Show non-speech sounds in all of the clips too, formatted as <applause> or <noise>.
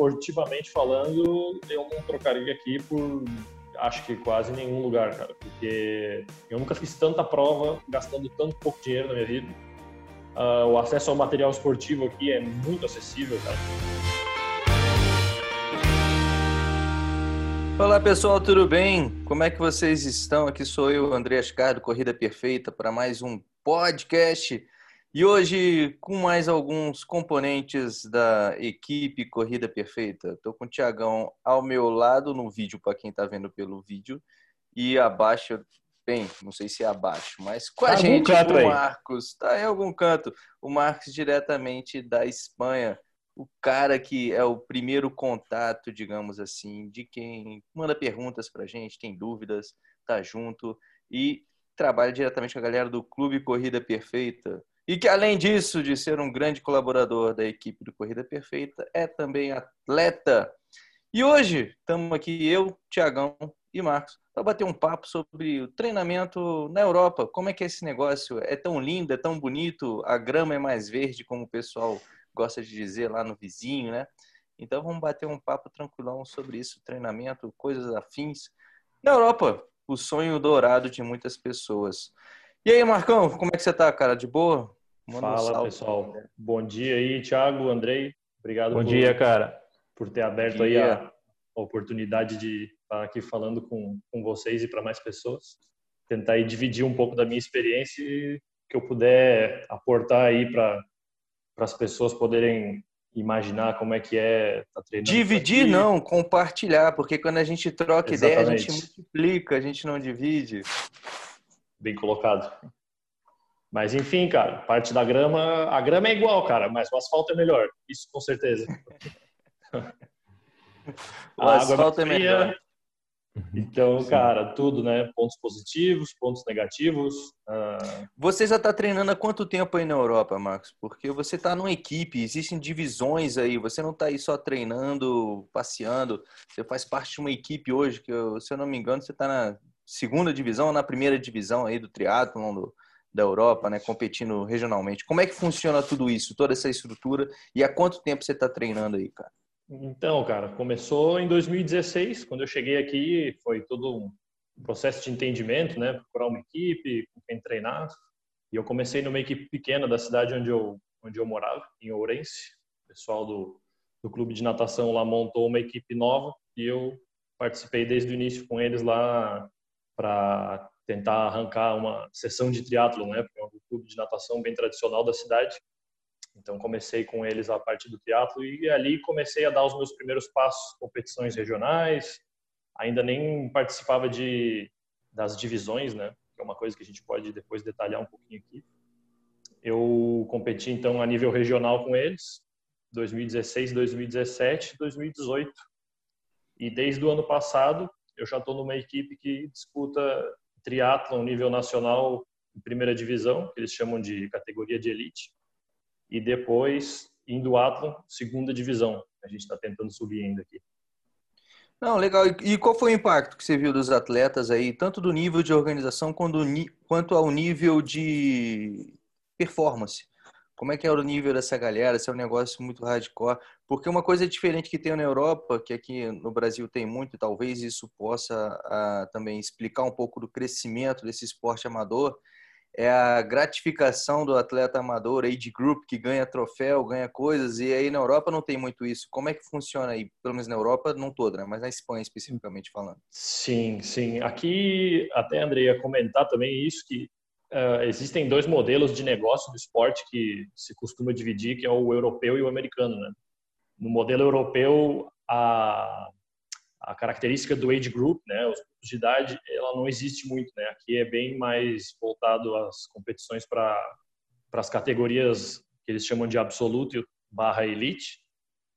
esportivamente falando, eu não trocaria aqui por acho que quase nenhum lugar, cara, porque eu nunca fiz tanta prova gastando tanto pouco dinheiro na minha vida. Uh, o acesso ao material esportivo aqui é muito acessível, cara. Olá pessoal, tudo bem? Como é que vocês estão? Aqui sou eu, André Ascar, Corrida Perfeita, para mais um podcast. E hoje, com mais alguns componentes da equipe Corrida Perfeita. Estou com o Tiagão ao meu lado no vídeo, para quem está vendo pelo vídeo. E abaixo, bem, não sei se é abaixo, mas com a tá gente, o Marcos. Está em algum canto. O Marcos, diretamente da Espanha o cara que é o primeiro contato, digamos assim, de quem manda perguntas para a gente, tem dúvidas, tá junto e trabalha diretamente com a galera do Clube Corrida Perfeita. E que, além disso, de ser um grande colaborador da equipe do Corrida Perfeita, é também atleta. E hoje estamos aqui, eu, Tiagão e Marcos, para bater um papo sobre o treinamento na Europa. Como é que é esse negócio? É tão lindo, é tão bonito, a grama é mais verde, como o pessoal gosta de dizer lá no vizinho, né? Então vamos bater um papo tranquilão sobre isso, treinamento, coisas afins. Na Europa, o sonho dourado de muitas pessoas. E aí, Marcão, como é que você tá, cara? De boa? Manda Fala, um pessoal. Bom dia aí, Thiago, Andrei. Obrigado Bom por, dia, cara. Por ter aberto aí a oportunidade de estar aqui falando com, com vocês e para mais pessoas. Tentar aí dividir um pouco da minha experiência e que eu puder aportar aí para para as pessoas poderem imaginar como é que é tá treinando. Dividir não, compartilhar, porque quando a gente troca Exatamente. ideia, a gente multiplica, a gente não divide. Bem colocado. Mas enfim, cara, parte da grama, a grama é igual, cara, mas o asfalto é melhor. Isso com certeza. <laughs> o asfalto é melhor. Então, cara, tudo, né? Pontos positivos, pontos negativos. Uh... Você já está treinando há quanto tempo aí na Europa, Marcos? Porque você está numa equipe, existem divisões aí. Você não está aí só treinando, passeando. Você faz parte de uma equipe hoje que, eu, se eu não me engano, você está na segunda divisão na primeira divisão aí do triatlon do, da Europa, né? Competindo regionalmente. Como é que funciona tudo isso, toda essa estrutura? E há quanto tempo você está treinando aí, cara? Então, cara, começou em 2016, quando eu cheguei aqui, foi todo um processo de entendimento, né? Procurar uma equipe, com quem treinar. E eu comecei numa equipe pequena da cidade onde eu, onde eu morava, em Ourense. O pessoal do, do clube de natação lá montou uma equipe nova e eu participei desde o início com eles lá para tentar arrancar uma sessão de triatlo, né? É um clube de natação bem tradicional da cidade. Então comecei com eles a parte do teatro e ali comecei a dar os meus primeiros passos, competições regionais. Ainda nem participava de das divisões, né? Que é uma coisa que a gente pode depois detalhar um pouquinho aqui. Eu competi então a nível regional com eles, 2016, 2017, 2018. E desde o ano passado eu já estou numa equipe que disputa triatlon nível nacional em primeira divisão, que eles chamam de categoria de elite e depois indo Athlon, segunda divisão. A gente está tentando subir ainda aqui. Não, legal. E qual foi o impacto que você viu dos atletas aí, tanto do nível de organização quanto ao nível de performance? Como é que é o nível dessa galera? Se é um negócio muito hardcore? Porque uma coisa diferente que tem na Europa, que aqui no Brasil tem muito, talvez isso possa a, ah, também explicar um pouco do crescimento desse esporte amador, é a gratificação do atleta amador, age group, que ganha troféu, ganha coisas, e aí na Europa não tem muito isso. Como é que funciona aí? Pelo menos na Europa, não toda, né? mas na Espanha especificamente falando. Sim, sim. Aqui, até André ia comentar também isso, que uh, existem dois modelos de negócio do esporte que se costuma dividir, que é o europeu e o americano, né? No modelo europeu, a a característica do age group, né, os grupos de idade, ela não existe muito, né? Aqui é bem mais voltado às competições para para as categorias que eles chamam de absoluto barra elite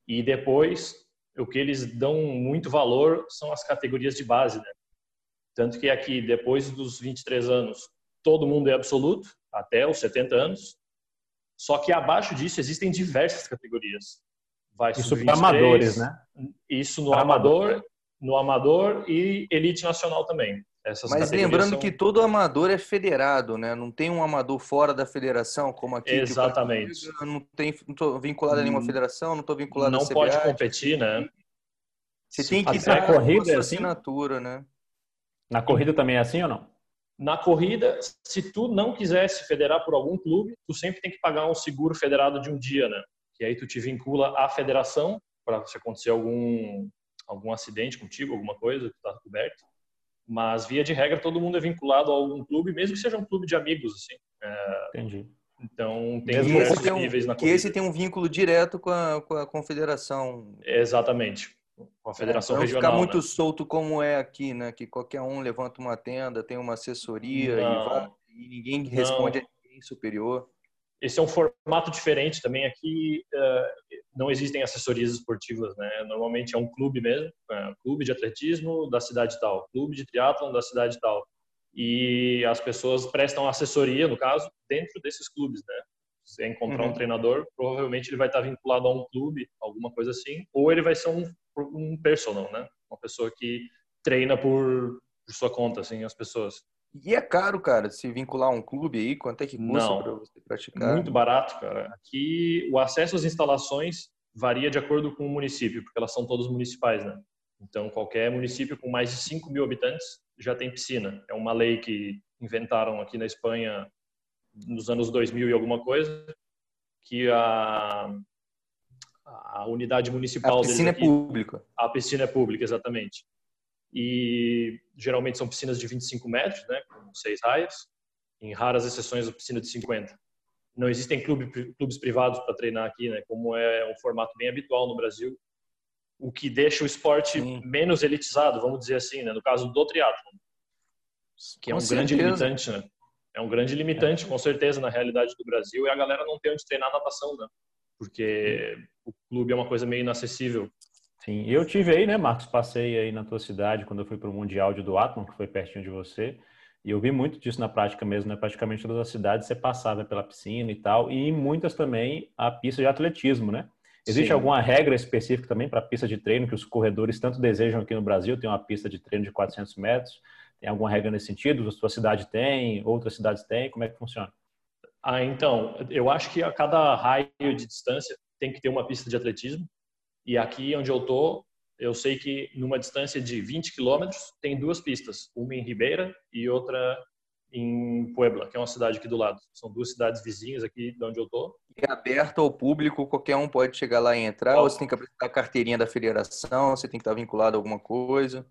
e depois o que eles dão muito valor são as categorias de base, né? Tanto que aqui depois dos 23 anos todo mundo é absoluto até os 70 anos. Só que abaixo disso existem diversas categorias. Vai isso para amadores, né? Isso no amador, amador no amador e elite nacional também. Essas Mas lembrando são... que todo amador é federado, né? Não tem um amador fora da federação, como aqui. Exatamente. Eu não tem, não estou vinculado a nenhuma hum, federação, não estou vinculado não a. Não pode competir, né? Você tem que ter corrida é assim? assinatura, né? Na corrida também é assim ou não? Na corrida, se tu não quiser se federar por algum clube, tu sempre tem que pagar um seguro federado de um dia, né? Que aí tu te vincula à federação para se acontecer algum algum acidente contigo, alguma coisa, tu tá coberto. Mas via de regra todo mundo é vinculado a algum clube, mesmo que seja um clube de amigos, assim. É... Entendi. Então tem mesmo diversos um, níveis na corrida. Que esse tem um vínculo direto com a, com a confederação. Exatamente com a federação é, não regional. Não ficar muito né? solto como é aqui, né? Que qualquer um levanta uma tenda, tem uma assessoria e, vai, e, ninguém responde não. a ninguém superior. Esse é um formato diferente também. Aqui uh, não existem assessorias esportivas, né? Normalmente é um clube mesmo, é, clube de atletismo da cidade tal, clube de triatlon da cidade tal. E as pessoas prestam assessoria, no caso, dentro desses clubes, né? Se encontrar uhum. um treinador, provavelmente ele vai estar vinculado a um clube, alguma coisa assim, ou ele vai ser um um personal, né? Uma pessoa que treina por, por sua conta, assim, as pessoas. E é caro, cara, se vincular a um clube aí? Quanto é que custa para você praticar? Muito barato, cara. Aqui o acesso às instalações varia de acordo com o município, porque elas são todas municipais, né? Então, qualquer município com mais de 5 mil habitantes já tem piscina. É uma lei que inventaram aqui na Espanha nos anos 2000 e alguma coisa, que a, a unidade municipal. A piscina é pública. A piscina é pública, exatamente. E geralmente são piscinas de 25 metros, né, com seis raias. Em raras exceções, a piscina de 50. Não existem clube, clubes privados para treinar aqui, né, como é um formato bem habitual no Brasil. O que deixa o esporte Sim. menos elitizado, vamos dizer assim, né, no caso do triatlo, que é com um certeza. grande limitante, né? É um grande limitante, com certeza, na realidade do Brasil, e a galera não tem onde treinar natação, né? Porque o clube é uma coisa meio inacessível. Sim, eu tive aí, né, Marcos? Passei aí na tua cidade quando eu fui para o Mundial de Duathlon, que foi pertinho de você. E eu vi muito disso na prática mesmo, né? Praticamente todas as cidades você passava pela piscina e tal, e em muitas também a pista de atletismo, né? Existe Sim. alguma regra específica também para a pista de treino que os corredores tanto desejam aqui no Brasil? Tem uma pista de treino de 400 metros. Tem alguma regra nesse sentido? A sua cidade tem? Outras cidades têm? Como é que funciona? Ah, então, eu acho que a cada raio de distância tem que ter uma pista de atletismo. E aqui onde eu tô, eu sei que numa distância de 20 quilômetros tem duas pistas, uma em Ribeira e outra em Puebla, que é uma cidade aqui do lado. São duas cidades vizinhas aqui de onde eu tô. É aberto ao público, qualquer um pode chegar lá e entrar, ou você tem que apresentar a carteirinha da federação, você tem que estar vinculado a alguma coisa?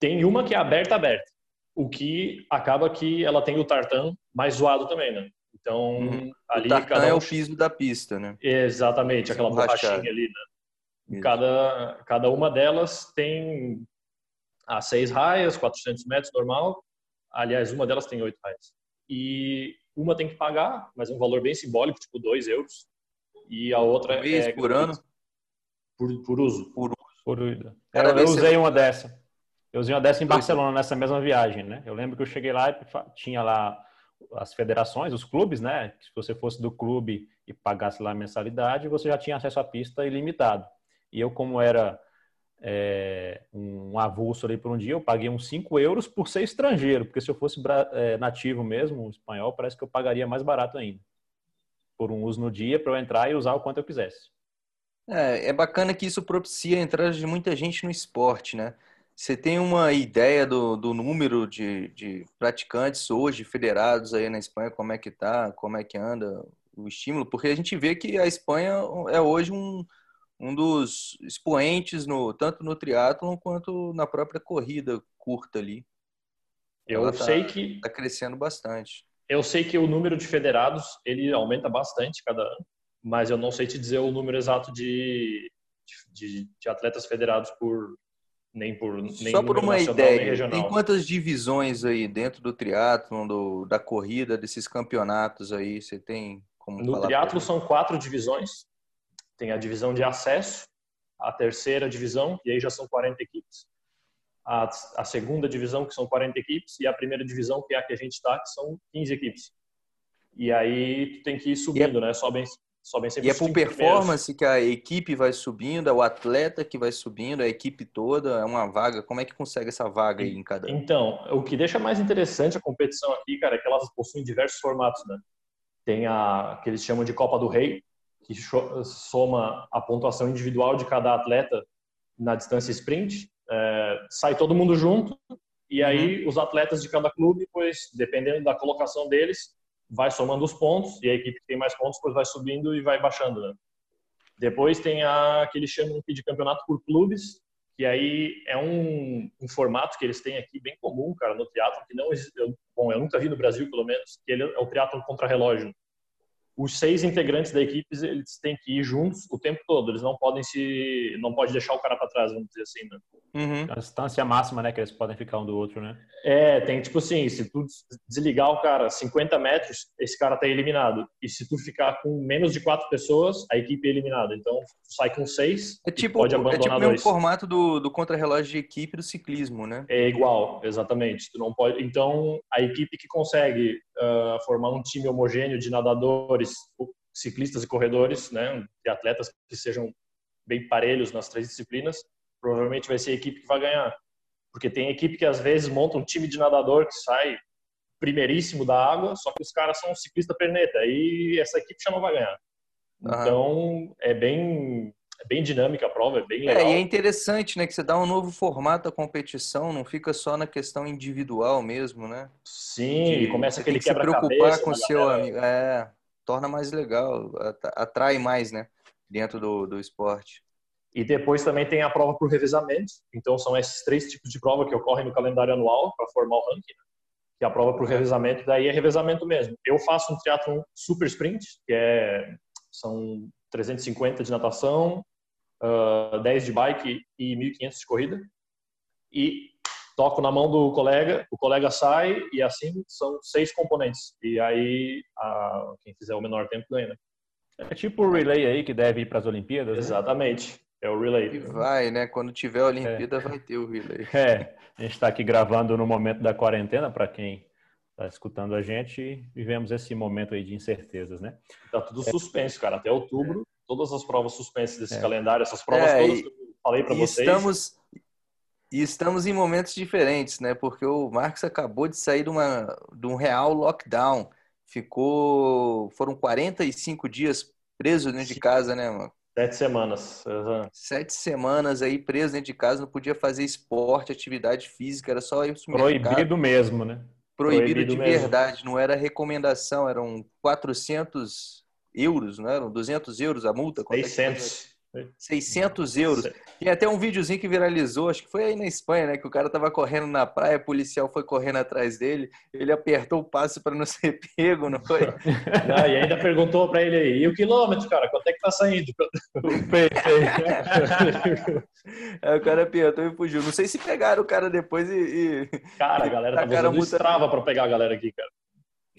Tem uma que é aberta, aberta. O que acaba que ela tem o tartan mais zoado também, né? Então, uhum. ali o cada um... é o piso da pista, né? Exatamente, aquela borrachinha ali, né? Cada, cada uma delas tem a seis raias, 400 metros normal. Aliás, uma delas tem oito raias. E uma tem que pagar, mas é um valor bem simbólico, tipo dois euros. E a outra por é por ano? Por, por uso. Por uso. Por uso. Eu, eu usei uma dessa. Eu usei uma dessa em Barcelona nessa mesma viagem, né? Eu lembro que eu cheguei lá e tinha lá as federações, os clubes, né? Se você fosse do clube e pagasse lá a mensalidade, você já tinha acesso à pista ilimitado. E eu, como era é, um avulso ali por um dia, eu paguei uns 5 euros por ser estrangeiro, porque se eu fosse é, nativo mesmo, espanhol, parece que eu pagaria mais barato ainda. Por um uso no dia, para eu entrar e usar o quanto eu quisesse. É, é bacana que isso propicia a entrada de muita gente no esporte, né? Você tem uma ideia do, do número de, de praticantes hoje federados aí na Espanha? Como é que tá? Como é que anda o estímulo? Porque a gente vê que a Espanha é hoje um, um dos expoentes no, tanto no triatlon quanto na própria corrida curta ali. Eu Ela sei tá, que está crescendo bastante. Eu sei que o número de federados ele aumenta bastante cada ano, mas eu não sei te dizer o número exato de, de, de atletas federados por nem por nem Só por uma ideia, tem quantas divisões aí dentro do triatlo, do, da corrida, desses campeonatos aí? Você tem como No triatlo são quatro divisões. Tem a divisão de acesso, a terceira divisão, e aí já são 40 equipes. A, a segunda divisão, que são 40 equipes, e a primeira divisão, que é a que a gente está, que são 15 equipes. E aí tu tem que ir subindo, é... né? Sobem, sobem sempre E é por performance primeiros. que a equipe vai subindo, é o atleta que vai subindo, a equipe toda, é uma vaga. Como é que consegue essa vaga aí em cada? Então, o que deixa mais interessante a competição aqui, cara, é que elas possuem diversos formatos, né? Tem a que eles chamam de Copa do Rei, que soma a pontuação individual de cada atleta na distância sprint. É, sai todo mundo junto e aí uhum. os atletas de cada clube, pois dependendo da colocação deles, vai somando os pontos e a equipe que tem mais pontos depois vai subindo e vai baixando. Né? Depois tem a que eles chamam de campeonato por clubes, que aí é um, um, formato que eles têm aqui bem comum, cara, no teatro, que não existe, bom, eu nunca vi no Brasil, pelo menos, que ele é o teatro contra relógio os seis integrantes da equipe eles têm que ir juntos o tempo todo. Eles não podem se, não pode deixar o cara para trás, vamos dizer assim. Né? Uhum. A distância máxima, né, que eles podem ficar um do outro, né? É, tem tipo assim, se tu desligar o cara 50 metros, esse cara tá eliminado. E se tu ficar com menos de quatro pessoas, a equipe é eliminada. Então tu sai com seis. É tipo, pode abandonar é tipo dois. o formato do, do contra-relógio de equipe do ciclismo, né? É igual, exatamente. Tu não pode. Então a equipe que consegue uh, formar um time homogêneo de nadadores, ciclistas e corredores, né, de atletas que sejam bem parelhos nas três disciplinas, provavelmente vai ser a equipe que vai ganhar. Porque tem equipe que às vezes monta um time de nadador que sai primeiríssimo da água, só que os caras são ciclista perneta, e essa equipe já não vai ganhar. Então, é bem é bem dinâmica a prova, é bem legal. É, e é interessante, né, que você dá um novo formato à competição, não fica só na questão individual mesmo, né? Sim, e começa aquele que se preocupar com o seu amigo. É, torna mais legal, atrai mais, né, dentro do, do esporte. E depois também tem a prova por revezamento. Então são esses três tipos de prova que ocorrem no calendário anual para formar o ranking. Né? Que é a prova por revezamento, daí é revezamento mesmo. Eu faço um triatlon super sprint, que é são 350 de natação, uh, 10 de bike e 1.500 de corrida. E toco na mão do colega, o colega sai e assim são seis componentes. E aí a, quem fizer o menor tempo ganha, né? É tipo o relay aí que deve ir para as Olimpíadas. Né? Exatamente. É o relay. vai, né? Quando tiver a Olimpíada é. vai ter o relay. É, a gente está aqui gravando no momento da quarentena para quem está escutando a gente vivemos esse momento aí de incertezas, né? Tá tudo suspenso, cara. Até outubro, todas as provas suspensas desse é. calendário, essas provas é, todas que eu falei para vocês. Estamos, e estamos em momentos diferentes, né? Porque o Marcos acabou de sair de, uma, de um real lockdown. Ficou. Foram 45 dias preso dentro de casa, né, mano? Sete semanas. Sete semanas aí preso dentro de casa, não podia fazer esporte, atividade física, era só isso. Proibido mesmo, né? Proibido, Proibido de mesmo. verdade, não era recomendação, eram 400 euros, não eram 200 euros a multa? 600. 600 euros. Tem até um videozinho que viralizou, acho que foi aí na Espanha, né? Que o cara tava correndo na praia, o policial foi correndo atrás dele, ele apertou o passe para não <laughs> ser pego, não foi? <laughs> Não, e ainda perguntou para ele aí, e o quilômetro, cara, quanto é que tá saindo? <laughs> aí o cara apertou e fugiu. Não sei se pegaram o cara depois e. e cara, a galera tá usando multa... Strava para pegar a galera aqui, cara.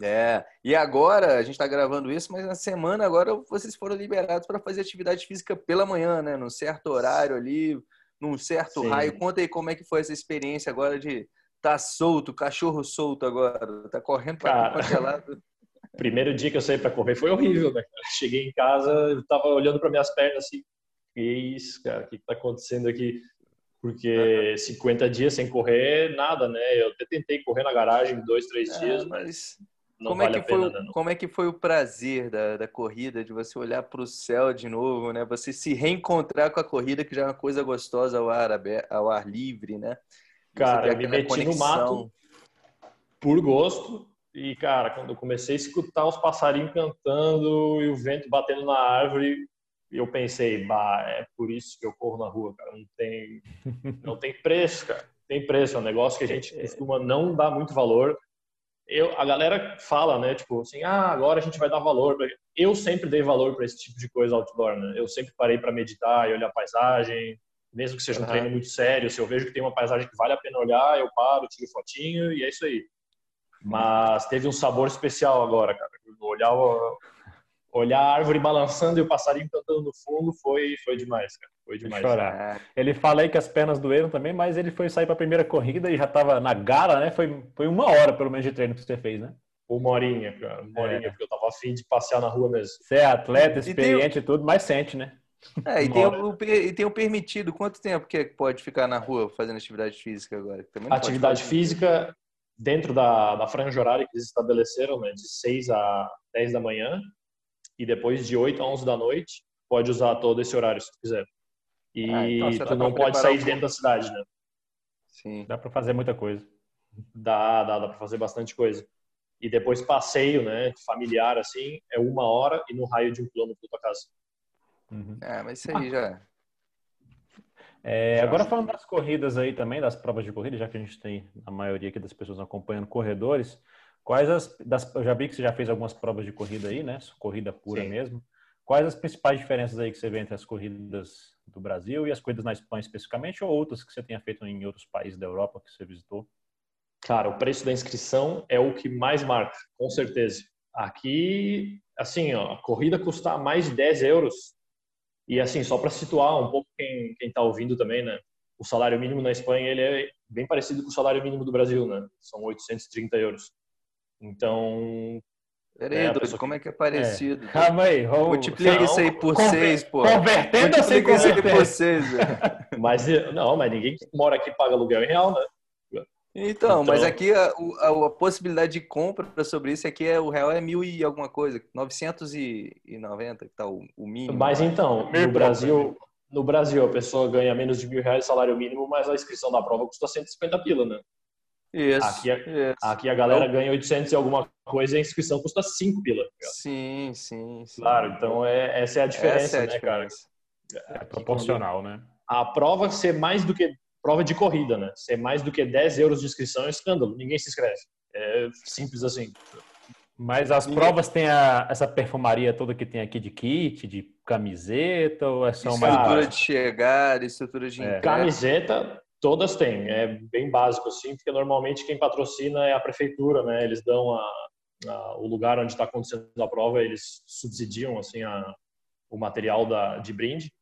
É, e agora a gente está gravando isso, mas na semana agora vocês foram liberados para fazer atividade física pela manhã, né? Num certo horário ali, num certo Sim. raio. Conta aí como é que foi essa experiência agora de tá solto, cachorro solto agora, tá correndo para lado. <laughs> Primeiro dia que eu saí para correr foi horrível, né? Cheguei em casa, eu tava olhando para minhas pernas assim, que isso, cara, o que está acontecendo aqui? Porque 50 dias sem correr, nada, né? Eu até tentei correr na garagem dois, três é, dias, mas não como vale é que foi, pena, Como é que foi o prazer da, da corrida, de você olhar para o céu de novo, né? Você se reencontrar com a corrida, que já é uma coisa gostosa ao ar, ao ar livre, né? Cara, eu me meti conexão. no mato por gosto. E, cara, quando eu comecei a escutar os passarinhos cantando e o vento batendo na árvore, eu pensei, bah, é por isso que eu corro na rua, cara. Não tem, <laughs> não tem preço, cara. Tem preço. É um negócio que a gente costuma não dar muito valor eu, a galera fala, né, tipo assim, ah, agora a gente vai dar valor. Eu sempre dei valor para esse tipo de coisa outdoor, né? Eu sempre parei para meditar e olhar a paisagem, mesmo que seja um uhum. treino muito sério. Se eu vejo que tem uma paisagem que vale a pena olhar, eu paro, tiro fotinho e é isso aí. Mas teve um sabor especial agora, cara. Olhar olhar a árvore balançando e o passarinho cantando no fundo foi, foi demais, cara. Foi demais. Chorar. Ele fala aí que as pernas doeram também, mas ele foi sair para a primeira corrida e já estava na gala, né? Foi, foi uma hora, pelo menos, de treino que você fez, né? Uma horinha, cara. Uma horinha, é. porque eu tava afim de passear na rua mesmo. Você é atleta, experiente e tudo, mas sente, né? É, e tem, o, e tem o permitido. Quanto tempo que pode ficar na rua fazendo atividade física agora? atividade física dentro da, da franja horária que eles estabeleceram, né, de 6 a 10 da manhã, e depois de 8 a 11 da noite, pode usar todo esse horário se tu quiser. E ah, então tu não pode sair de dentro da cidade, né? Sim. Dá para fazer muita coisa. Dá, dá, dá para fazer bastante coisa. E depois passeio, né, familiar assim, é uma hora e no raio de um quilômetro da tua casa. Uhum. É, mas isso aí já. É, agora falando das corridas aí também, das provas de corrida, já que a gente tem a maioria aqui das pessoas acompanhando corredores, quais as das, eu já vi que você já fez algumas provas de corrida aí, né? Corrida pura Sim. mesmo. Quais as principais diferenças aí que você vê entre as corridas do Brasil e as corridas na Espanha especificamente, ou outras que você tenha feito em outros países da Europa que você visitou? Cara, o preço da inscrição é o que mais marca, com certeza. Aqui, assim, ó, a corrida custa mais de 10 euros. E assim, só para situar um pouco quem está ouvindo também, né? O salário mínimo na Espanha ele é bem parecido com o salário mínimo do Brasil, né? São 830 euros. Então, Peraí, é, pessoa... como é que é parecido? É. Calma aí, vamos... multiplica isso aí por Conver... seis, pô. Convertendo a sem converter. por seis. <laughs> mas não, mas ninguém que mora aqui paga aluguel em real, né? Então, então, mas aqui a, a, a, possibilidade de compra sobre isso aqui é o real é mil e alguma coisa, 990 que tá o, o mínimo. Mas então, no Brasil, no Brasil a pessoa ganha menos de mil reais salário mínimo, mas a inscrição da prova custa 150 pila, né? Isso. Aqui, a, isso. aqui a galera então, ganha 800 e alguma coisa e a inscrição custa 5 pila. Sim, sim, sim. Claro, então é, essa é a diferença, é a né, diferença. cara? É proporcional, né? A prova ser mais do que prova de corrida, né? Ser mais do que 10 euros de inscrição é um escândalo. Ninguém se inscreve. É simples assim. Mas as Ninguém... provas têm a, essa perfumaria toda que tem aqui de kit, de camiseta, ou é só uma... Estrutura de chegada, estrutura de... É. Camiseta, Todas têm, é bem básico assim, porque normalmente quem patrocina é a prefeitura, né? Eles dão a, a, o lugar onde está acontecendo a prova, eles subsidiam assim a, o material da, de brinde.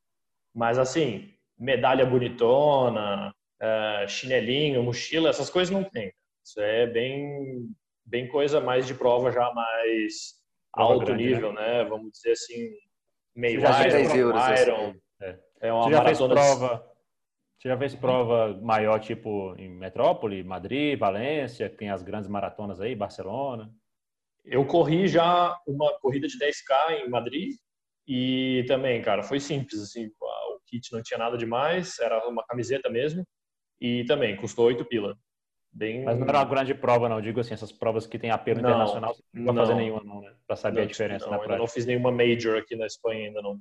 Mas assim, medalha bonitona, é, chinelinho, mochila, essas coisas não tem. Isso é bem, bem coisa mais de prova já mais prova alto grande, nível, né? né? Vamos dizer assim, meio Iron, Iron. É. é uma Você já maratona fez prova você já fez prova maior, tipo em Metrópole, Madrid, Valência, que tem as grandes maratonas aí, Barcelona? Eu corri já uma corrida de 10K em Madrid e também, cara, foi simples, assim, o kit não tinha nada demais, era uma camiseta mesmo e também custou 8 pila. Bem... Mas não era uma grande prova, não. Digo assim, essas provas que tem apelo não, internacional, você não vai fazer nenhuma, não, né? Para saber não, a diferença não, na prática. Eu não fiz nenhuma major aqui na Espanha ainda, não.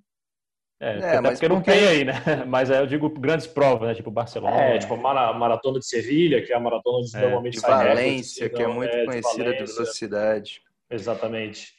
É, é mas porque não tem aí, né? <laughs> Mas eu digo grandes provas, né? Tipo Barcelona. É, tipo maratona de Sevilha, que é a maratona onde é, normalmente de Valência, que é muito é, conhecida de, de velocidade. Exatamente.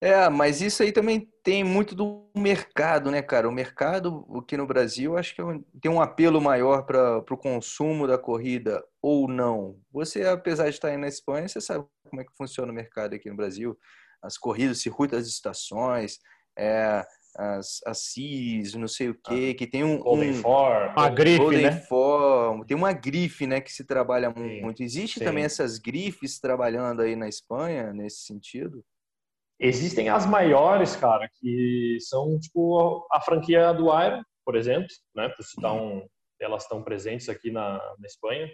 É, mas isso aí também tem muito do mercado, né, cara? O mercado aqui no Brasil, acho que é tem um apelo maior para o consumo da corrida ou não. Você, apesar de estar aí na Espanha, você sabe como é que funciona o mercado aqui no Brasil. As corridas, circuito das estações, é, as, as CIS, não sei o que, ah, que tem um. Golden um, For. Uma grife, Golden né? For, tem uma grife, né, que se trabalha sim, muito. Existe sim. também essas grifes trabalhando aí na Espanha, nesse sentido? Existem as maiores, cara, que são tipo a franquia do Iron, por exemplo, né, por citar uhum. um, elas estão presentes aqui na, na Espanha.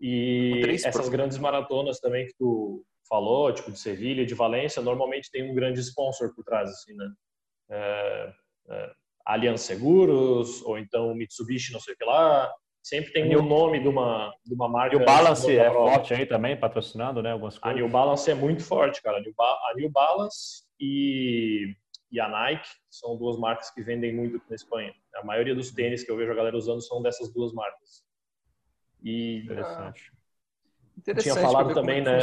E essas grandes maratonas também que tu falou, tipo de Sevilha, de Valência, normalmente tem um grande sponsor por trás, assim, né? É, é, Allianz Seguros, ou então Mitsubishi, não sei o que lá. Sempre tem o nome de uma, de uma marca. E o Balance é forte aí também, patrocinando, né? Algumas coisas. A New Balance é muito forte, cara. A New Balance e, e a Nike são duas marcas que vendem muito na Espanha. A maioria dos tênis que eu vejo a galera usando são dessas duas marcas. E interessante. interessante tinha falado também, né?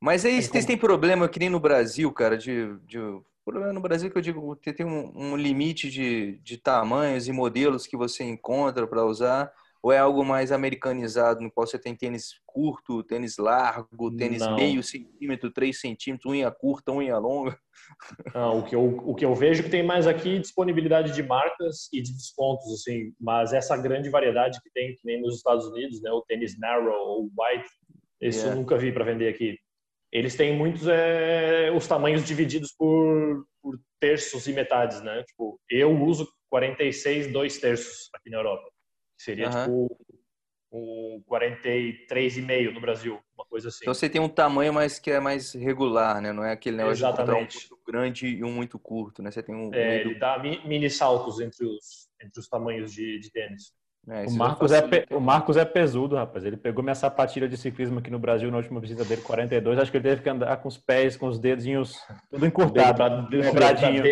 Mas aí vocês têm problema que nem no Brasil, cara, de, de o problema no Brasil é que eu digo, tem um, um limite de, de tamanhos e modelos que você encontra para usar, ou é algo mais americanizado, no qual você tem tênis curto, tênis largo, tênis Não. meio centímetro, três centímetros, unha curta, unha longa? Não, <laughs> o que, eu, o que eu vejo que tem mais aqui é disponibilidade de marcas e de descontos, assim, mas essa grande variedade que tem, que nem nos Estados Unidos, né, o tênis narrow ou white, isso yeah. eu nunca vi para vender aqui. Eles têm muitos é, os tamanhos divididos por, por terços e metades, né? Tipo, eu uso 46 dois terços aqui na Europa. Seria uhum. tipo um 43,5 no Brasil, uma coisa assim. Então você tem um tamanho mais que é mais regular, né? Não é aquele negócio Exatamente. de um muito grande e um muito curto, né? Você tem um. É, ele dá mini saltos entre os, entre os tamanhos de, de tênis. É, o, Marcos é pe... o Marcos é pesudo, rapaz. Ele pegou minha sapatilha de ciclismo aqui no Brasil na última visita dele, 42. Acho que ele teve que andar com os pés, com os dedinhos tudo encurtado, dobradinho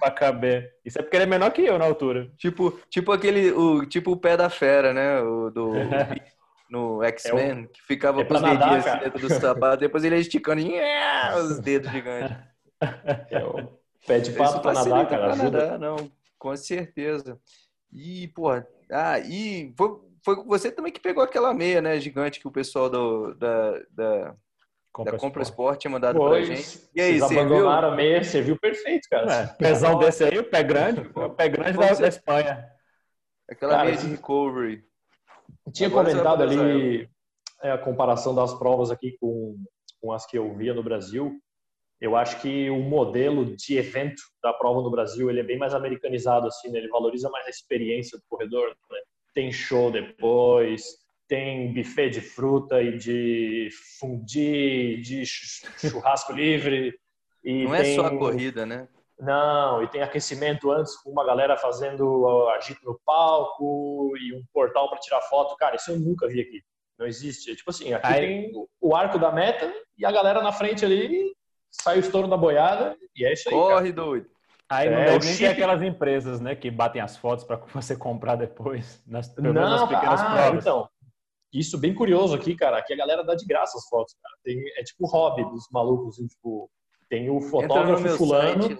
pra caber. Isso é porque ele é menor que eu na altura. Tipo, tipo aquele, o, tipo o pé da fera, né? O do <laughs> no X-Men, é o... que ficava é com os dedinhos assim dentro do sapato, depois ele ia esticando os <laughs> dedos gigantes. É o pé de pato pra nadar, cara. Pra nadar, não, com certeza. E, porra, ah, e foi, foi você também que pegou aquela meia, né, gigante que o pessoal do, da, da, Compra da Compra Sport tinha mandado pois, pra gente. E aí, você abandonaram a meia, serviu perfeito, cara. É, pesão desse aí, o pé grande, <laughs> o pé grande da, da Espanha. Aquela cara, meia de recovery. Tinha Agora comentado ali é, a comparação das provas aqui com, com as que eu via no Brasil. Eu acho que o modelo de evento da prova no Brasil ele é bem mais americanizado assim, né? ele valoriza mais a experiência do corredor. Né? Tem show depois, tem buffet de fruta e de fundi, de churrasco <laughs> livre. E Não tem... é só a corrida, né? Não, e tem aquecimento antes com uma galera fazendo agito no palco e um portal para tirar foto. Cara, isso eu nunca vi aqui. Não existe. É tipo assim, aqui Aí... tem o arco da meta e a galera na frente ali sai o estouro da boiada e é isso aí. Corre, cara. doido. Aí não é, deve nem ter aquelas empresas, né, que batem as fotos para <laughs> você comprar depois, nas, não, nas pequenas ah, provas. Então, isso bem curioso aqui, cara, que a galera dá de graça as fotos, cara. Tem, é tipo hobby dos malucos, assim, tipo, tem o fotógrafo fulano, site,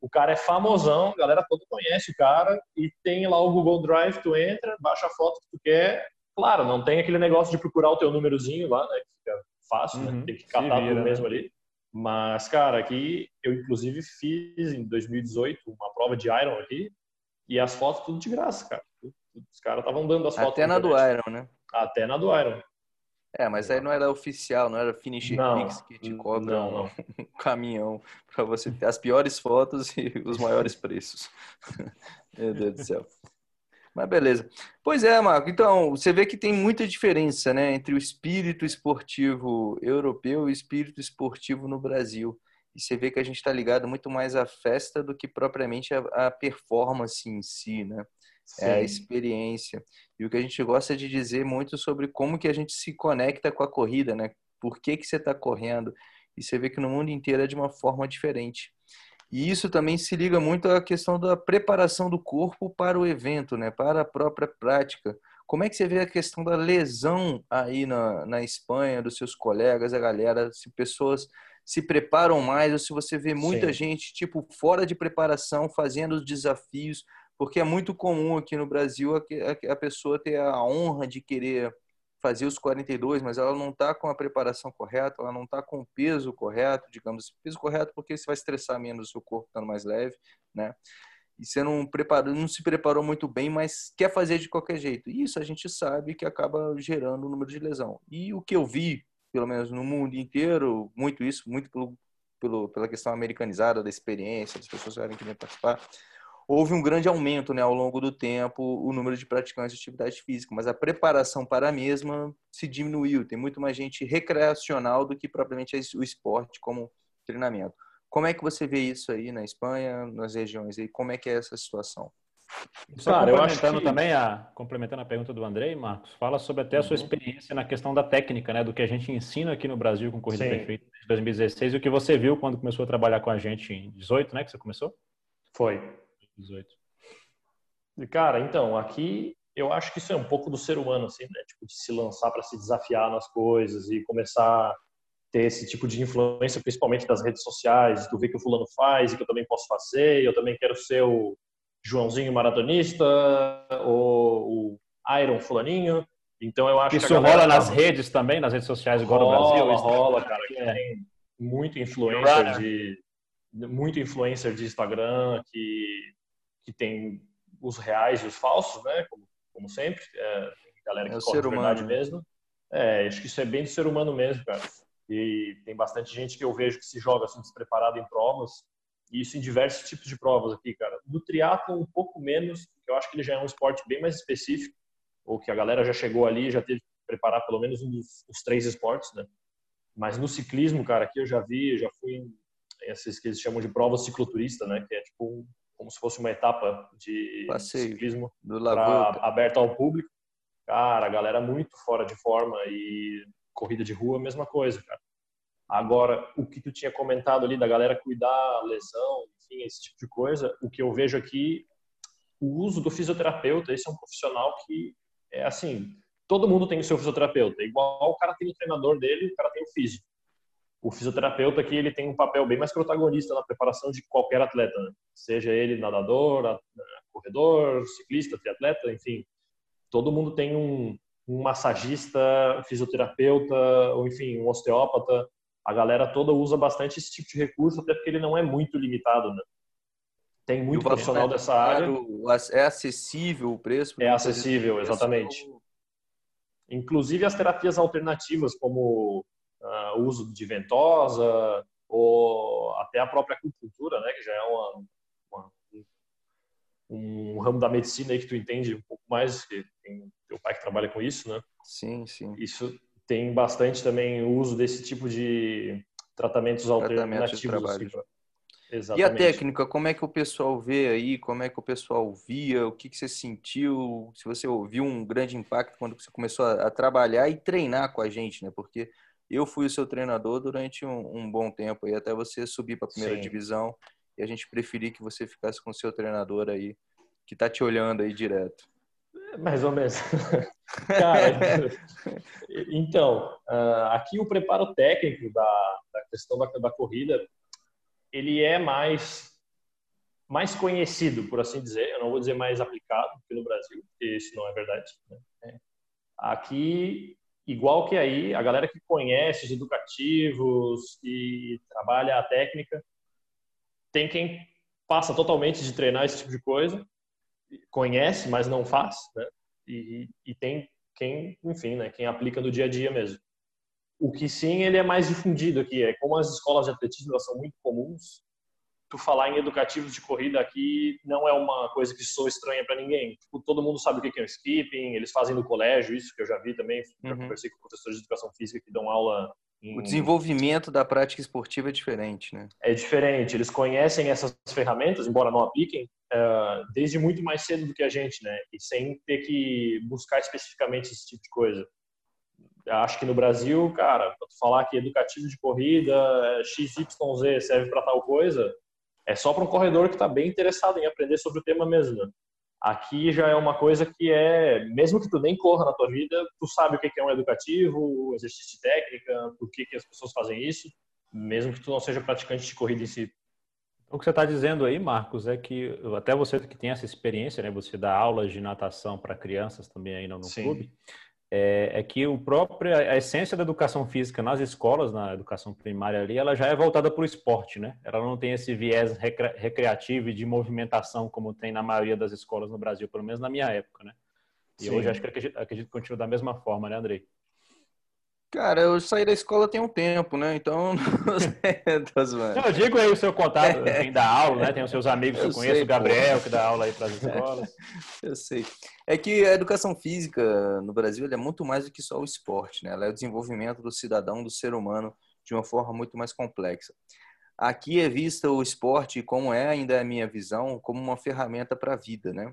o cara é famosão, a galera toda conhece o cara, e tem lá o Google Drive, tu entra, baixa a foto que tu quer. Claro, não tem aquele negócio de procurar o teu númerozinho lá, né, que fica fácil, né, uhum, né? tem que catar tudo mesmo né? ali. Mas, cara, aqui eu inclusive fiz em 2018 uma prova de Iron aqui e as fotos tudo de graça, cara. Os caras estavam dando as fotos. Até na do Iron, né? Até na do Iron. É, mas aí não era oficial, não era Finish não, Pix que te cobra não, não. um <laughs> caminhão para você ter as piores fotos e os maiores preços. <laughs> Meu Deus do céu. Mas beleza. Pois é, Marco. Então, você vê que tem muita diferença né, entre o espírito esportivo europeu e o espírito esportivo no Brasil. E você vê que a gente está ligado muito mais à festa do que propriamente à, performance em si, né? Sim. É a experiência. E o que a gente gosta de dizer muito sobre como que a gente se conecta com a corrida, né? Por que, que você está correndo? E você vê que no mundo inteiro é de uma forma diferente. E isso também se liga muito à questão da preparação do corpo para o evento, né? para a própria prática. Como é que você vê a questão da lesão aí na, na Espanha, dos seus colegas, a galera, se pessoas se preparam mais ou se você vê muita Sim. gente, tipo, fora de preparação, fazendo os desafios, porque é muito comum aqui no Brasil a, a, a pessoa ter a honra de querer fazer os 42, mas ela não está com a preparação correta, ela não está com o peso correto, digamos, peso correto porque você vai estressar menos o seu corpo estando mais leve, né? E você não, preparou, não se preparou muito bem, mas quer fazer de qualquer jeito. E isso a gente sabe que acaba gerando o número de lesão. E o que eu vi, pelo menos no mundo inteiro, muito isso, muito pelo, pelo, pela questão americanizada da experiência, das pessoas que querem participar, houve um grande aumento né, ao longo do tempo o número de praticantes de atividade física, mas a preparação para a mesma se diminuiu. Tem muito mais gente recreacional do que propriamente o esporte como treinamento. Como é que você vê isso aí na Espanha, nas regiões aí? Como é que é essa situação? Só Cara, complementando que... também a complementando a pergunta do Andrei, Marcos, fala sobre até a sua uhum. experiência na questão da técnica, né, do que a gente ensina aqui no Brasil com corrida Sim. perfeita em 2016 e o que você viu quando começou a trabalhar com a gente em 18, né, que você começou? Foi. 18. Cara, então, aqui eu acho que isso é um pouco do ser humano, assim, né? Tipo, de se lançar para se desafiar nas coisas e começar a ter esse tipo de influência, principalmente das redes sociais, do ver que o fulano faz e que eu também posso fazer, eu também quero ser o Joãozinho maratonista ou o Iron fulaninho. Então eu acho isso que isso rola nas redes também, nas redes sociais igual rola, no Brasil. Rola, cara, que é. tem muito influencer de muito influencer de Instagram que que tem os reais e os falsos, né? Como, como sempre, é, galera que é corre de verdade mesmo. É, acho que isso é bem do ser humano mesmo, cara. e tem bastante gente que eu vejo que se joga assim despreparado em provas, e isso em diversos tipos de provas aqui, cara. No triatlo um pouco menos, porque eu acho que ele já é um esporte bem mais específico, ou que a galera já chegou ali já teve que preparar pelo menos um dos, os três esportes, né? Mas no ciclismo, cara, aqui eu já vi, já fui em esses que eles chamam de prova cicloturista, né? Que é tipo como se fosse uma etapa de Passeio ciclismo aberta ao público. Cara, a galera muito fora de forma e corrida de rua, mesma coisa, cara. Agora, o que tu tinha comentado ali da galera cuidar, lesão, enfim, esse tipo de coisa, o que eu vejo aqui, o uso do fisioterapeuta, esse é um profissional que é assim, todo mundo tem o seu fisioterapeuta, igual o cara tem o treinador dele, o cara tem o físico. O fisioterapeuta aqui, ele tem um papel bem mais protagonista na preparação de qualquer atleta, né? seja ele nadador, corredor, ciclista, triatleta, enfim. Todo mundo tem um, um massagista, fisioterapeuta, ou enfim, um osteópata. A galera toda usa bastante esse tipo de recurso, até porque ele não é muito limitado, né? Tem muito profissional dessa área. É acessível o preço? É acessível, exatamente. Inclusive as terapias alternativas, como uh, uso de ventosa, ou até a própria acupuntura, né, que já é uma, uma, um ramo da medicina aí que tu entende um pouco mais, que tem teu pai que trabalha com isso, né? Sim, sim. Isso tem bastante também o uso desse tipo de tratamentos alternativos. Tratamentos Exatamente. E a técnica, como é que o pessoal vê aí? Como é que o pessoal via? O que, que você sentiu? Se você ouviu um grande impacto quando você começou a, a trabalhar e treinar com a gente, né? Porque eu fui o seu treinador durante um, um bom tempo aí, até você subir para a primeira Sim. divisão e a gente preferir que você ficasse com o seu treinador aí, que tá te olhando aí direto. Mais ou menos. <laughs> Cara, <laughs> então, uh, aqui o preparo técnico da, da questão da, da, corrida, ele é mais mais conhecido, por assim dizer. Eu não vou dizer mais aplicado aqui no Brasil, porque isso não é verdade. Né? É. Aqui, igual que aí, a galera que conhece os educativos e trabalha a técnica, tem quem passa totalmente de treinar esse tipo de coisa conhece, mas não faz, né? E, e, tem quem, enfim, né, quem aplica no dia a dia mesmo. O que sim, ele é mais difundido aqui, é como as escolas de atletismo são muito comuns, tu falar em educativos de corrida aqui não é uma coisa que sou estranha para ninguém. Tipo, todo mundo sabe o que é o skipping, eles fazem no colégio, isso que eu já vi também, já uhum. conversei com professores de educação física que dão aula o desenvolvimento da prática esportiva é diferente, né? É diferente. Eles conhecem essas ferramentas, embora não apliquem, uh, desde muito mais cedo do que a gente, né? E sem ter que buscar especificamente esse tipo de coisa. Acho que no Brasil, cara, para tu falar que educativo de corrida, XYZ serve para tal coisa, é só para um corredor que está bem interessado em aprender sobre o tema mesmo. Né? Aqui já é uma coisa que é, mesmo que tu nem corra na tua vida, tu sabe o que é um educativo, exercício de técnica, por que, que as pessoas fazem isso, mesmo que tu não seja praticante de corrida em si. O que você está dizendo aí, Marcos, é que até você que tem essa experiência, né, você dá aulas de natação para crianças também aí no, no clube, é, é, que o próprio, a essência da educação física nas escolas, na educação primária ali, ela já é voltada para o esporte, né? Ela não tem esse viés recreativo e de movimentação como tem na maioria das escolas no Brasil, pelo menos na minha época, né? E Sim. hoje acho que acredito, acredito que continua da mesma forma, né, Andrei? Cara, eu saí da escola tem um tempo, né? Então, <laughs> não eu digo aí o seu contato, tem <laughs> da aula, né? Tem os seus amigos que eu, eu conheço, sei, o Gabriel, pô. que dá aula aí para as escolas. <laughs> Eu sei. É que a educação física no Brasil é muito mais do que só o esporte, né? Ela é o desenvolvimento do cidadão, do ser humano, de uma forma muito mais complexa. Aqui é vista o esporte, como é ainda a minha visão, como uma ferramenta para a vida, né?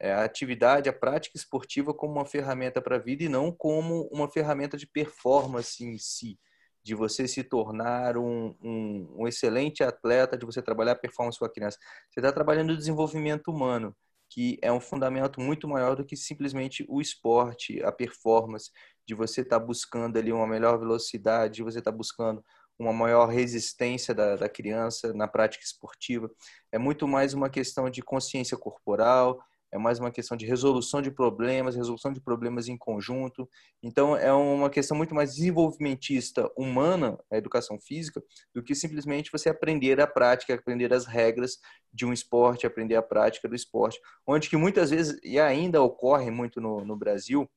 É, a atividade, a prática esportiva como uma ferramenta para a vida e não como uma ferramenta de performance em si, de você se tornar um, um, um excelente atleta, de você trabalhar a performance com a criança. Você está trabalhando o desenvolvimento humano, que é um fundamento muito maior do que simplesmente o esporte, a performance, de você estar tá buscando ali uma melhor velocidade, de você estar tá buscando uma maior resistência da, da criança na prática esportiva. É muito mais uma questão de consciência corporal, é mais uma questão de resolução de problemas, resolução de problemas em conjunto. Então, é uma questão muito mais desenvolvimentista, humana, a educação física, do que simplesmente você aprender a prática, aprender as regras de um esporte, aprender a prática do esporte. Onde que muitas vezes, e ainda ocorre muito no, no Brasil,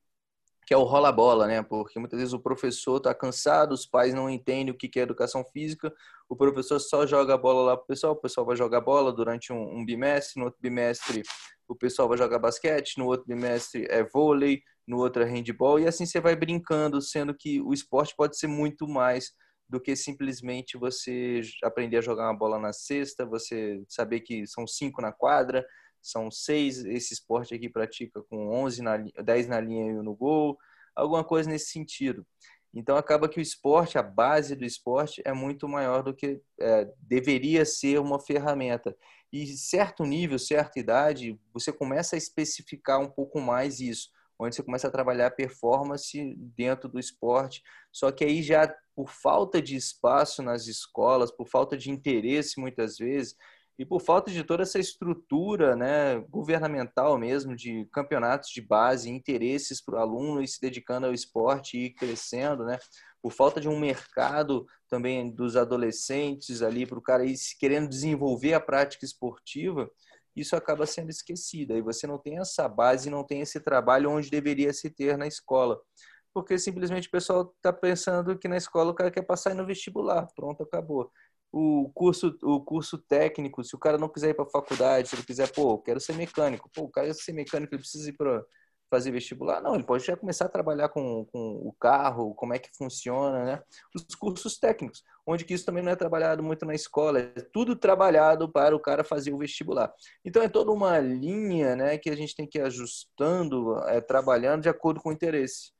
que é o rola-bola, né? Porque muitas vezes o professor está cansado, os pais não entendem o que é educação física, o professor só joga a bola lá para o pessoal, o pessoal vai jogar bola durante um, um, bimestre, no outro bimestre o pessoal vai jogar basquete, no outro bimestre é vôlei, no outro é handball, e assim você vai brincando, sendo que o esporte pode ser muito mais do que simplesmente você aprender a jogar uma bola na cesta, você saber que são cinco na quadra, são seis, esse esporte aqui pratica com 11 na, 10 na linha e no gol, alguma coisa nesse sentido. Então acaba que o esporte, a base do esporte é muito maior do que é, deveria ser uma ferramenta. E certo nível, certa idade, você começa a especificar um pouco mais isso, onde você começa a trabalhar performance dentro do esporte. Só que aí já por falta de espaço nas escolas, por falta de interesse muitas vezes, e por falta de toda essa estrutura né, governamental mesmo, de campeonatos de base, interesses para o aluno e se dedicando ao esporte e crescendo, né? por falta de um mercado também dos adolescentes ali, para o cara ir querendo desenvolver a prática esportiva, isso acaba sendo esquecido. Aí você não tem essa base, não tem esse trabalho onde deveria se ter na escola. Porque simplesmente o pessoal está pensando que na escola o cara quer passar no vestibular, pronto, acabou o curso, o curso técnico, se o cara não quiser ir para a faculdade, se ele quiser, pô, quero ser mecânico, pô, o cara quer ser mecânico, ele precisa ir para fazer vestibular, não, ele pode já começar a trabalhar com, com o carro, como é que funciona, né? Os cursos técnicos, onde que isso também não é trabalhado muito na escola, é tudo trabalhado para o cara fazer o vestibular. Então é toda uma linha, né, que a gente tem que ir ajustando, é, trabalhando de acordo com o interesse.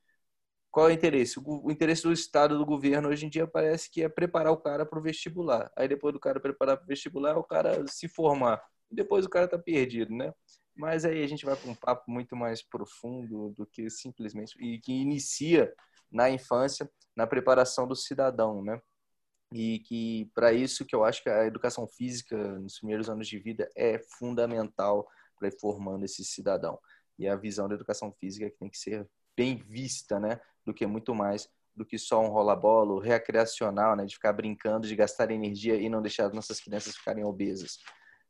Qual é o interesse? O interesse do Estado, do governo, hoje em dia parece que é preparar o cara para o vestibular. Aí depois do cara preparar para o vestibular, o cara se formar. E depois o cara tá perdido, né? Mas aí a gente vai para um papo muito mais profundo do que simplesmente e que inicia na infância, na preparação do cidadão, né? E que para isso que eu acho que a educação física nos primeiros anos de vida é fundamental para ir formando esse cidadão. E a visão da educação física que tem que ser bem vista, né? do que muito mais do que só um rola-bola, recreacional, né? De ficar brincando, de gastar energia e não deixar as nossas crianças ficarem obesas.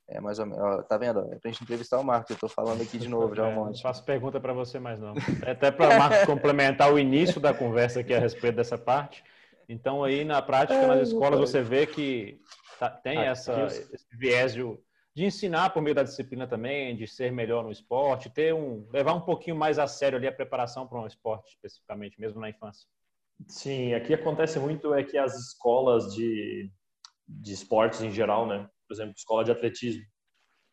É mais ou menos. Ó, tá vendo? É pra gente entrevistar o Marcos. Eu tô falando aqui de novo já um <laughs> monte. Não faço pergunta para você mais não. É até para o Marcos <laughs> complementar o início da conversa aqui a respeito dessa parte. Então aí na prática nas escolas você vê que tá, tem essa, esse viés de de ensinar por meio da disciplina também, de ser melhor no esporte, ter um levar um pouquinho mais a sério ali a preparação para um esporte especificamente, mesmo na infância. Sim, aqui acontece muito é que as escolas de, de esportes em geral, né, por exemplo, escola de atletismo,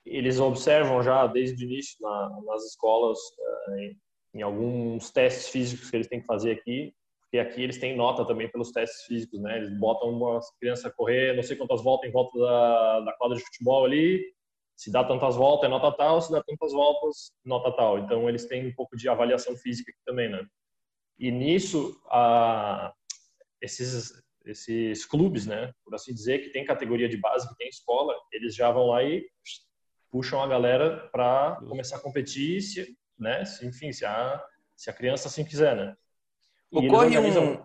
eles observam já desde o início na, nas escolas eh, em, em alguns testes físicos que eles têm que fazer aqui, porque aqui eles têm nota também pelos testes físicos, né? Eles botam uma criança a correr não sei quantas voltas em volta da, da quadra de futebol ali, se dá tantas voltas é nota tal, se dá tantas voltas, nota tal. Então eles têm um pouco de avaliação física aqui também, né? E nisso, a, esses, esses clubes, né, por assim dizer, que tem categoria de base, que tem escola, eles já vão lá e puxam a galera para começar a competir, se, né, se, enfim, se a, se a criança assim quiser, né? Ocorre um.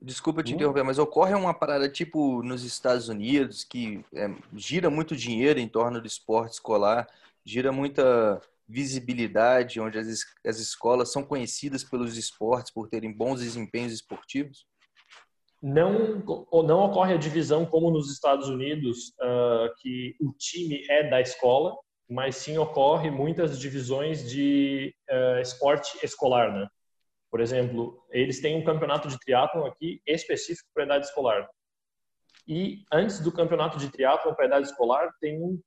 Desculpa te hum? interromper, mas ocorre uma parada tipo nos Estados Unidos que é, gira muito dinheiro em torno do esporte escolar, gira muita visibilidade, onde as, as escolas são conhecidas pelos esportes por terem bons desempenhos esportivos? Não, não ocorre a divisão como nos Estados Unidos, uh, que o time é da escola, mas sim ocorre muitas divisões de uh, esporte escolar, né? Por exemplo, eles têm um campeonato de triatlon aqui específico para idade escolar. E antes do campeonato de triatlon para idade escolar, tem um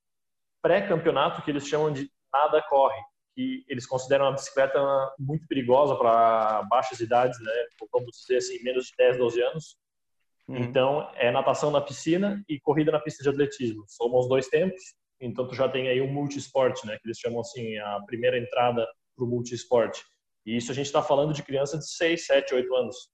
pré-campeonato que eles chamam de nada corre, que eles consideram a bicicleta muito perigosa para baixas idades, né? Vamos dizer assim, menos de 10, 12 anos. Uhum. Então, é natação na piscina e corrida na pista de atletismo. Somos os dois tempos. Então, tu já tem aí um multisport, né? Que eles chamam assim, a primeira entrada para o multisport. E isso a gente está falando de criança de 6, 7, 8 anos.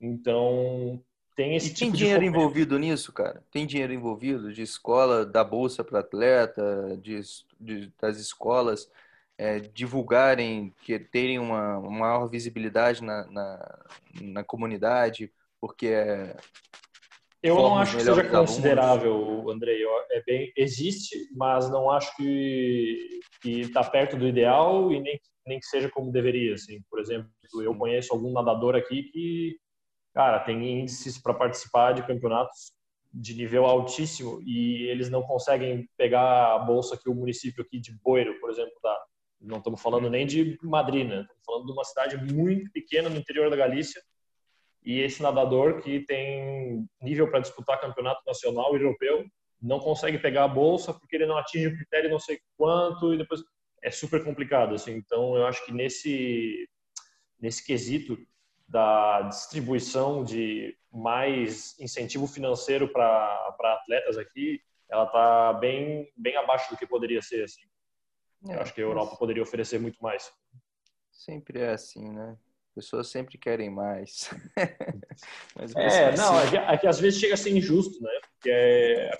Então, tem esse e tipo tem dinheiro envolvido nisso, cara? Tem dinheiro envolvido de escola, da bolsa para atleta, de, de, das escolas é, divulgarem, que terem uma, uma maior visibilidade na, na, na comunidade, porque é, Eu não acho que seja considerável, Andrei. É bem, existe, mas não acho que está perto do ideal e nem, nem que seja como deveria. Assim. Por exemplo, eu conheço algum nadador aqui que, cara, tem índices para participar de campeonatos de nível altíssimo e eles não conseguem pegar a bolsa que o município aqui de Boiro, por exemplo, dá. Não estamos falando nem de Madrid, né? Estamos falando de uma cidade muito pequena no interior da Galícia e esse nadador que tem nível para disputar campeonato nacional e europeu não consegue pegar a bolsa porque ele não atinge o critério não sei quanto e depois é super complicado assim. Então eu acho que nesse nesse quesito da distribuição de mais incentivo financeiro para atletas aqui ela está bem bem abaixo do que poderia ser assim. É, eu acho que a Europa poderia oferecer muito mais. Sempre é assim né pessoas sempre querem mais. <laughs> é, não, é que, é que, às vezes chega a ser injusto, né? Porque é,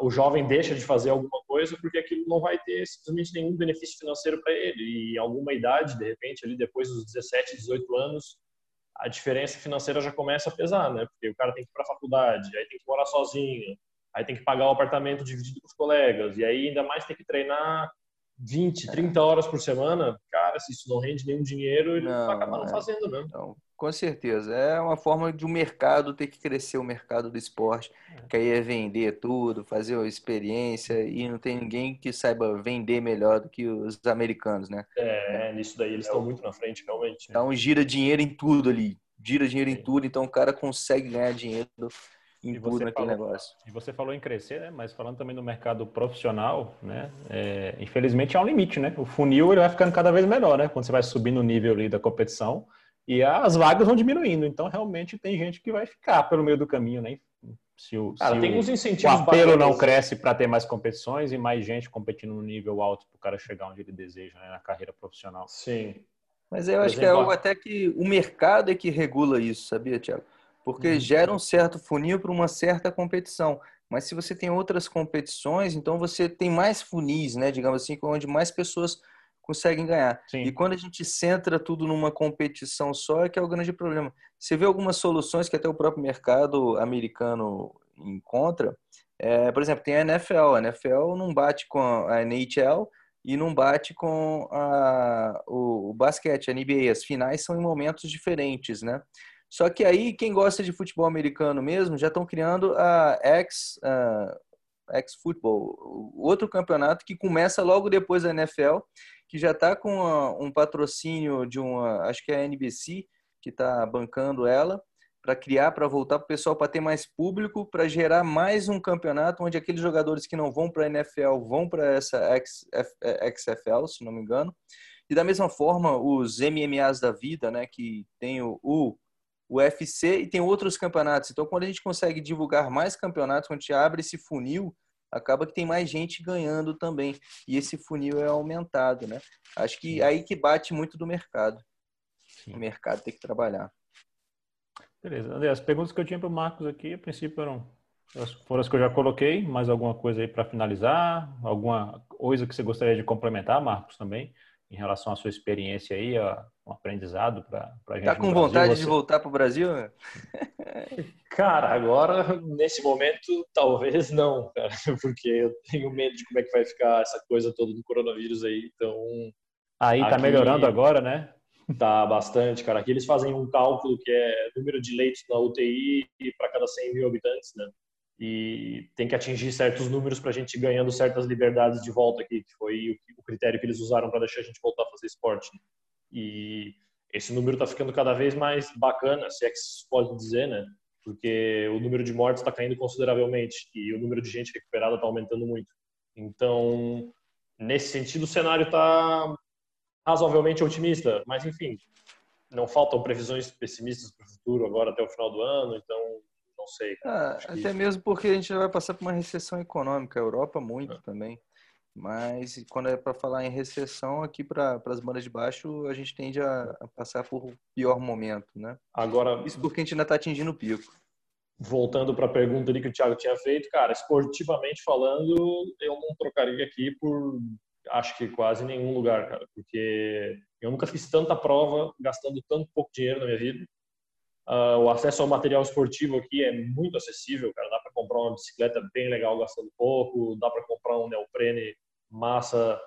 o jovem deixa de fazer alguma coisa porque aquilo não vai ter simplesmente nenhum benefício financeiro para ele. E em alguma idade, de repente, ali depois dos 17, 18 anos, a diferença financeira já começa a pesar, né? Porque o cara tem que ir para a faculdade, aí tem que morar sozinho, aí tem que pagar o apartamento dividido com os colegas, e aí ainda mais tem que treinar 20, 30 horas por semana, cara, se isso não rende nenhum dinheiro, ele não, vai acabar não é. fazendo, né? Então, com certeza. É uma forma de o um mercado ter que crescer, o mercado do esporte, é. que aí é vender tudo, fazer uma experiência, e não tem ninguém que saiba vender melhor do que os americanos, né? É, nisso daí eles é, estão muito na frente, realmente. Então gira dinheiro em tudo ali. Gira dinheiro em tudo, então o cara consegue ganhar dinheiro naquele negócio. E você falou em crescer, né? Mas falando também do mercado profissional, né? É, infelizmente há um limite, né? O funil ele vai ficando cada vez menor, né? Quando você vai subindo o nível ali da competição e as vagas vão diminuindo. Então realmente tem gente que vai ficar pelo meio do caminho, né? Se o, cara, se tem o, uns incentivos o apelo não cresce para ter mais competições e mais gente competindo no nível alto para o cara chegar onde ele deseja né? na carreira profissional. Sim. Mas eu Por acho exemplo, que é algo até que o mercado é que regula isso, sabia, Tiago? Porque uhum. gera um certo funil para uma certa competição. Mas se você tem outras competições, então você tem mais funis, né? Digamos assim, onde mais pessoas conseguem ganhar. Sim. E quando a gente centra tudo numa competição só, é que é o grande problema. Você vê algumas soluções que até o próprio mercado americano encontra. É, por exemplo, tem a NFL. A NFL não bate com a NHL e não bate com a, o, o basquete, a NBA. As finais são em momentos diferentes, né? Só que aí, quem gosta de futebol americano mesmo, já estão criando a X, uh, X Football, outro campeonato que começa logo depois da NFL, que já está com uma, um patrocínio de uma, acho que é a NBC, que está bancando ela, para criar, para voltar para o pessoal, para ter mais público, para gerar mais um campeonato onde aqueles jogadores que não vão para a NFL vão para essa XFL, se não me engano. E da mesma forma, os MMAs da vida, né, que tem o, o o UFC e tem outros campeonatos. Então, quando a gente consegue divulgar mais campeonatos, quando a gente abre esse funil, acaba que tem mais gente ganhando também. E esse funil é aumentado, né? Acho que aí que bate muito do mercado. Sim. O mercado tem que trabalhar. Beleza. André, as perguntas que eu tinha para o Marcos aqui, a princípio eram foram as que eu já coloquei. Mais alguma coisa aí para finalizar? Alguma coisa que você gostaria de complementar, Marcos, também? Em relação à sua experiência aí, um aprendizado para a gente. Tá com vontade você... de voltar para o Brasil? <laughs> Cara, agora, nesse momento, talvez não, cara, <laughs> porque eu tenho medo de como é que vai ficar essa coisa toda do coronavírus aí, então... Aí tá melhorando agora, né? Tá bastante, cara. Aqui eles fazem um cálculo que é número de leitos na UTI para cada 100 mil habitantes, né? E tem que atingir certos números para a gente ir ganhando certas liberdades de volta aqui, que foi o critério que eles usaram para deixar a gente voltar a fazer esporte. Né? E esse número está ficando cada vez mais bacana, se é que se pode dizer, né? Porque o número de mortes está caindo consideravelmente e o número de gente recuperada está aumentando muito. Então, nesse sentido, o cenário está razoavelmente otimista, mas enfim, não faltam previsões pessimistas para o futuro agora até o final do ano, então não sei. Ah, até mesmo porque a gente vai passar por uma recessão econômica, a Europa muito ah. também. Mas quando é para falar em recessão, aqui para as bandas de baixo, a gente tende a, a, passar por o pior momento, né? Agora, Isso porque a gente ainda está atingindo o pico. Voltando para a pergunta ali que o Thiago tinha feito, cara, esportivamente falando, eu não trocaria aqui por acho que quase nenhum lugar, cara, porque eu nunca fiz tanta prova gastando tanto pouco dinheiro na minha vida Uh, o acesso ao material esportivo aqui é muito acessível, cara. Dá para comprar uma bicicleta bem legal gastando pouco, dá para comprar um neoprene massa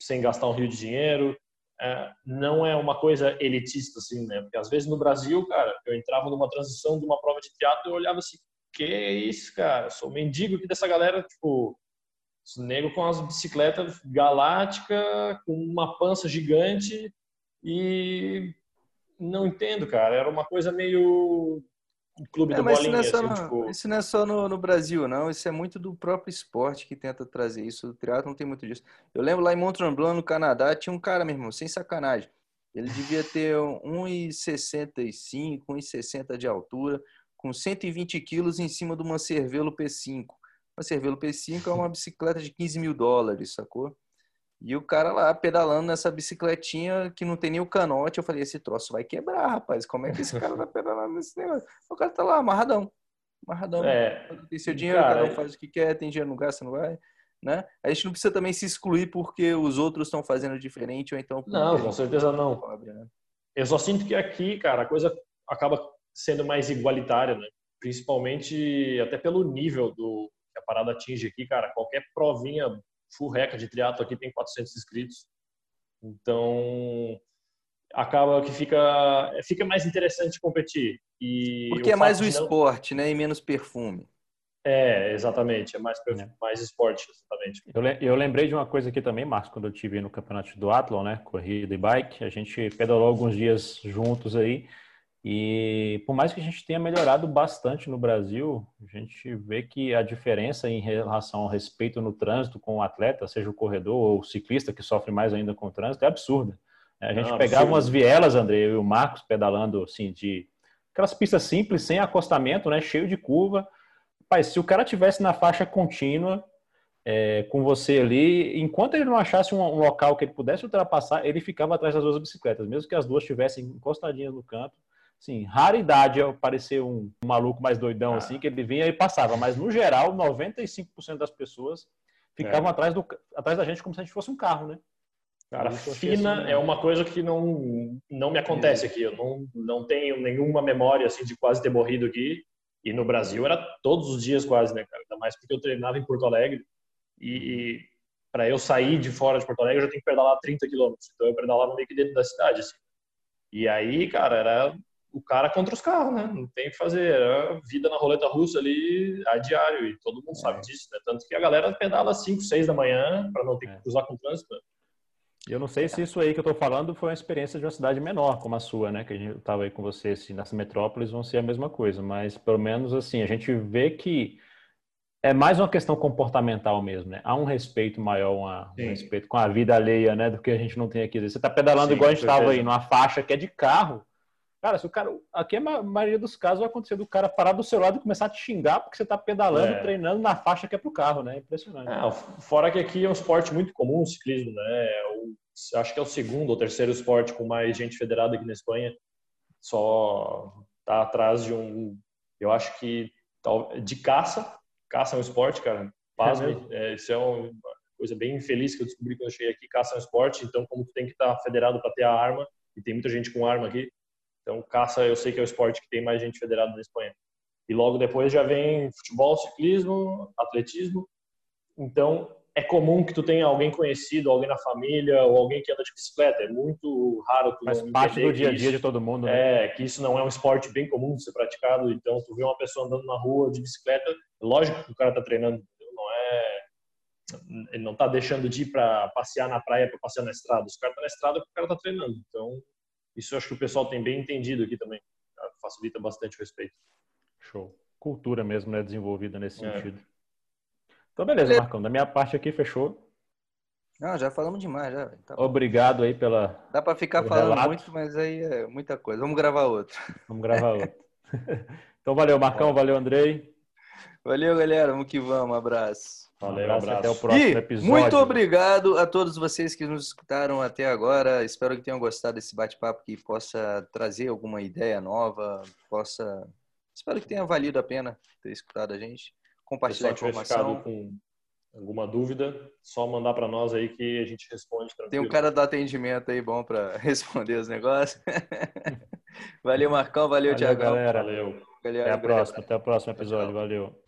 sem gastar um rio de dinheiro. É, não é uma coisa elitista, assim, né? Porque às vezes no Brasil, cara, eu entrava numa transição de uma prova de teatro e olhava assim, que isso, cara? Sou mendigo aqui dessa galera, tipo, nego com as bicicletas galáctica, com uma pança gigante e não entendo, cara. Era uma coisa meio o clube é, do bolinha. Isso não é só, assim, no, tipo... isso não é só no, no, Brasil, não. Isso é muito do próprio esporte que tenta trazer isso. O triatlo não tem muito disso. Eu lembro lá em Mont Tremblant, no Canadá, tinha um cara, meu irmão, sem sacanagem. Ele devia ter 1,65, 1,60 de altura, com 120 quilos em cima de uma Cervelo P5. Uma Cervelo P5 é uma bicicleta de 15 mil dólares, sacou? E o cara lá pedalando nessa bicicletinha que não tem nem o canote. Eu falei, esse troço vai quebrar, rapaz. Como é que esse cara tá <laughs> pedalando nesse negócio? O cara tá lá, amarradão. Amarradão. É, tem seu dinheiro, cara, cada um faz o que quer, tem dinheiro, não gasta, não vai. Né? A gente não precisa também se excluir porque os outros estão fazendo diferente ou então... Não, com certeza não. Pobre, né? Eu só sinto que aqui, cara, a coisa acaba sendo mais igualitária, né? Principalmente até pelo nível do que a parada atinge aqui, cara. Qualquer provinha full record de triatlo aqui tem 400 inscritos. Então, acaba que fica fica mais interessante competir. E Porque é mais o não... esporte, né, e menos perfume. É, exatamente, é mais é. mais esporte, exatamente. Eu, eu lembrei de uma coisa aqui também, Marcos, quando eu tive no campeonato do Athlon, né, corrida e bike, a gente pedalou alguns dias juntos aí. E por mais que a gente tenha melhorado bastante no Brasil, a gente vê que a diferença em relação ao respeito no trânsito com o atleta, seja o corredor ou o ciclista que sofre mais ainda com o trânsito, é absurda. A gente Não, pegava absurdo. umas vielas, André, eu e o Marcos pedalando assim de aquelas pistas simples, sem acostamento, né, cheio de curva. Pai, se o cara tivesse na faixa contínua é, com você ali, enquanto ele não achasse um, um, local que ele pudesse ultrapassar, ele ficava atrás das duas bicicletas, mesmo que as duas estivessem encostadinhas no canto Sim, raridade é aparecer um, maluco mais doidão ah. assim, que ele vinha e passava, mas no geral, 95% das pessoas ficavam é. atrás, do, atrás da gente como se a gente fosse um carro, né? Cara, fina assim, é uma coisa que não, não me acontece aqui. Eu não, não tenho nenhuma memória assim de quase ter morrido aqui. E no Brasil era todos os dias quase, né, cara? Ainda mais porque eu treinava em Porto Alegre. E, e para eu sair de fora de Porto Alegre, eu já tenho que pedalar 30 quilômetros. Então eu pedalava meio que dentro da cidade, assim. E aí, cara, era o cara contra os carros, né? Não tem o que fazer. É vida na roleta russa ali a diário e todo mundo é. sabe disso, né? Tanto que a galera pedala 5, 6 da manhã para não ter que é. cruzar com o trânsito. Né? Eu não sei se isso aí que eu estou falando foi uma experiência de uma cidade menor, como a sua, né? Que a gente estava aí com você, assim, nas metrópoles vão ser a mesma coisa, mas pelo menos assim, a gente vê que é mais uma questão comportamental mesmo, né? Há um respeito maior, uma, um respeito com a vida alheia, né? Do que a gente não tem aqui. Você está pedalando Sim, igual a gente estava aí, numa faixa que é de carro, Cara, se o cara. Aqui a maioria dos casos vai acontecer do cara parar do seu lado e começar a te xingar porque você tá pedalando, é. treinando na faixa que é pro carro, né? Impressionante. É, fora que aqui é um esporte muito comum, o ciclismo, né? O, acho que é o segundo ou terceiro esporte com mais gente federada aqui na Espanha. Só tá atrás de um. Eu acho que. De caça. Caça é um esporte, cara. Pasme. É, isso é uma coisa bem infeliz que eu descobri quando eu cheguei aqui. Caça é um esporte, então, como tu tem que estar tá federado para ter a arma, e tem muita gente com arma aqui então, caça eu sei que é o esporte que tem mais gente federada na Espanha. E logo depois já vem futebol, ciclismo, atletismo. Então, é comum que tu tenha alguém conhecido, alguém na família ou alguém que anda de bicicleta. É muito raro tu Faz parte do dia a dia de todo mundo. Né? É, que isso não é um esporte bem comum de ser praticado. Então, tu vê uma pessoa andando na rua de bicicleta, lógico que o cara está treinando, não é ele não está deixando de ir para passear na praia, para passear na estrada. Os caras estão tá na estrada porque o cara está treinando. Então, isso eu acho que o pessoal tem bem entendido aqui também. Facilita bastante o respeito. Show. Cultura mesmo, né? Desenvolvida nesse é. sentido. Então, beleza, Marcão. Da minha parte aqui, fechou. Não, já falamos demais. Já. Tá Obrigado aí pela. Dá para ficar falando relato. muito, mas aí é muita coisa. Vamos gravar outro. Vamos gravar outro. <laughs> então, valeu, Marcão. Valeu, Andrei. Valeu, galera. Vamos que vamos. Um abraço. Valeu, um abraço. Até o próximo e episódio. Muito obrigado a todos vocês que nos escutaram até agora. Espero que tenham gostado desse bate-papo, que possa trazer alguma ideia nova, possa. Espero que tenha valido a pena ter escutado a gente. Compartilhar a informação. Com Alguma dúvida, só mandar para nós aí que a gente responde tranquilo. Tem um cara do atendimento aí bom para <laughs> responder os negócios. valeu, Marcão. Valeu, valeu Tiagão. Galera. Valeu. Até a próxima. Até o próximo episódio. Valeu.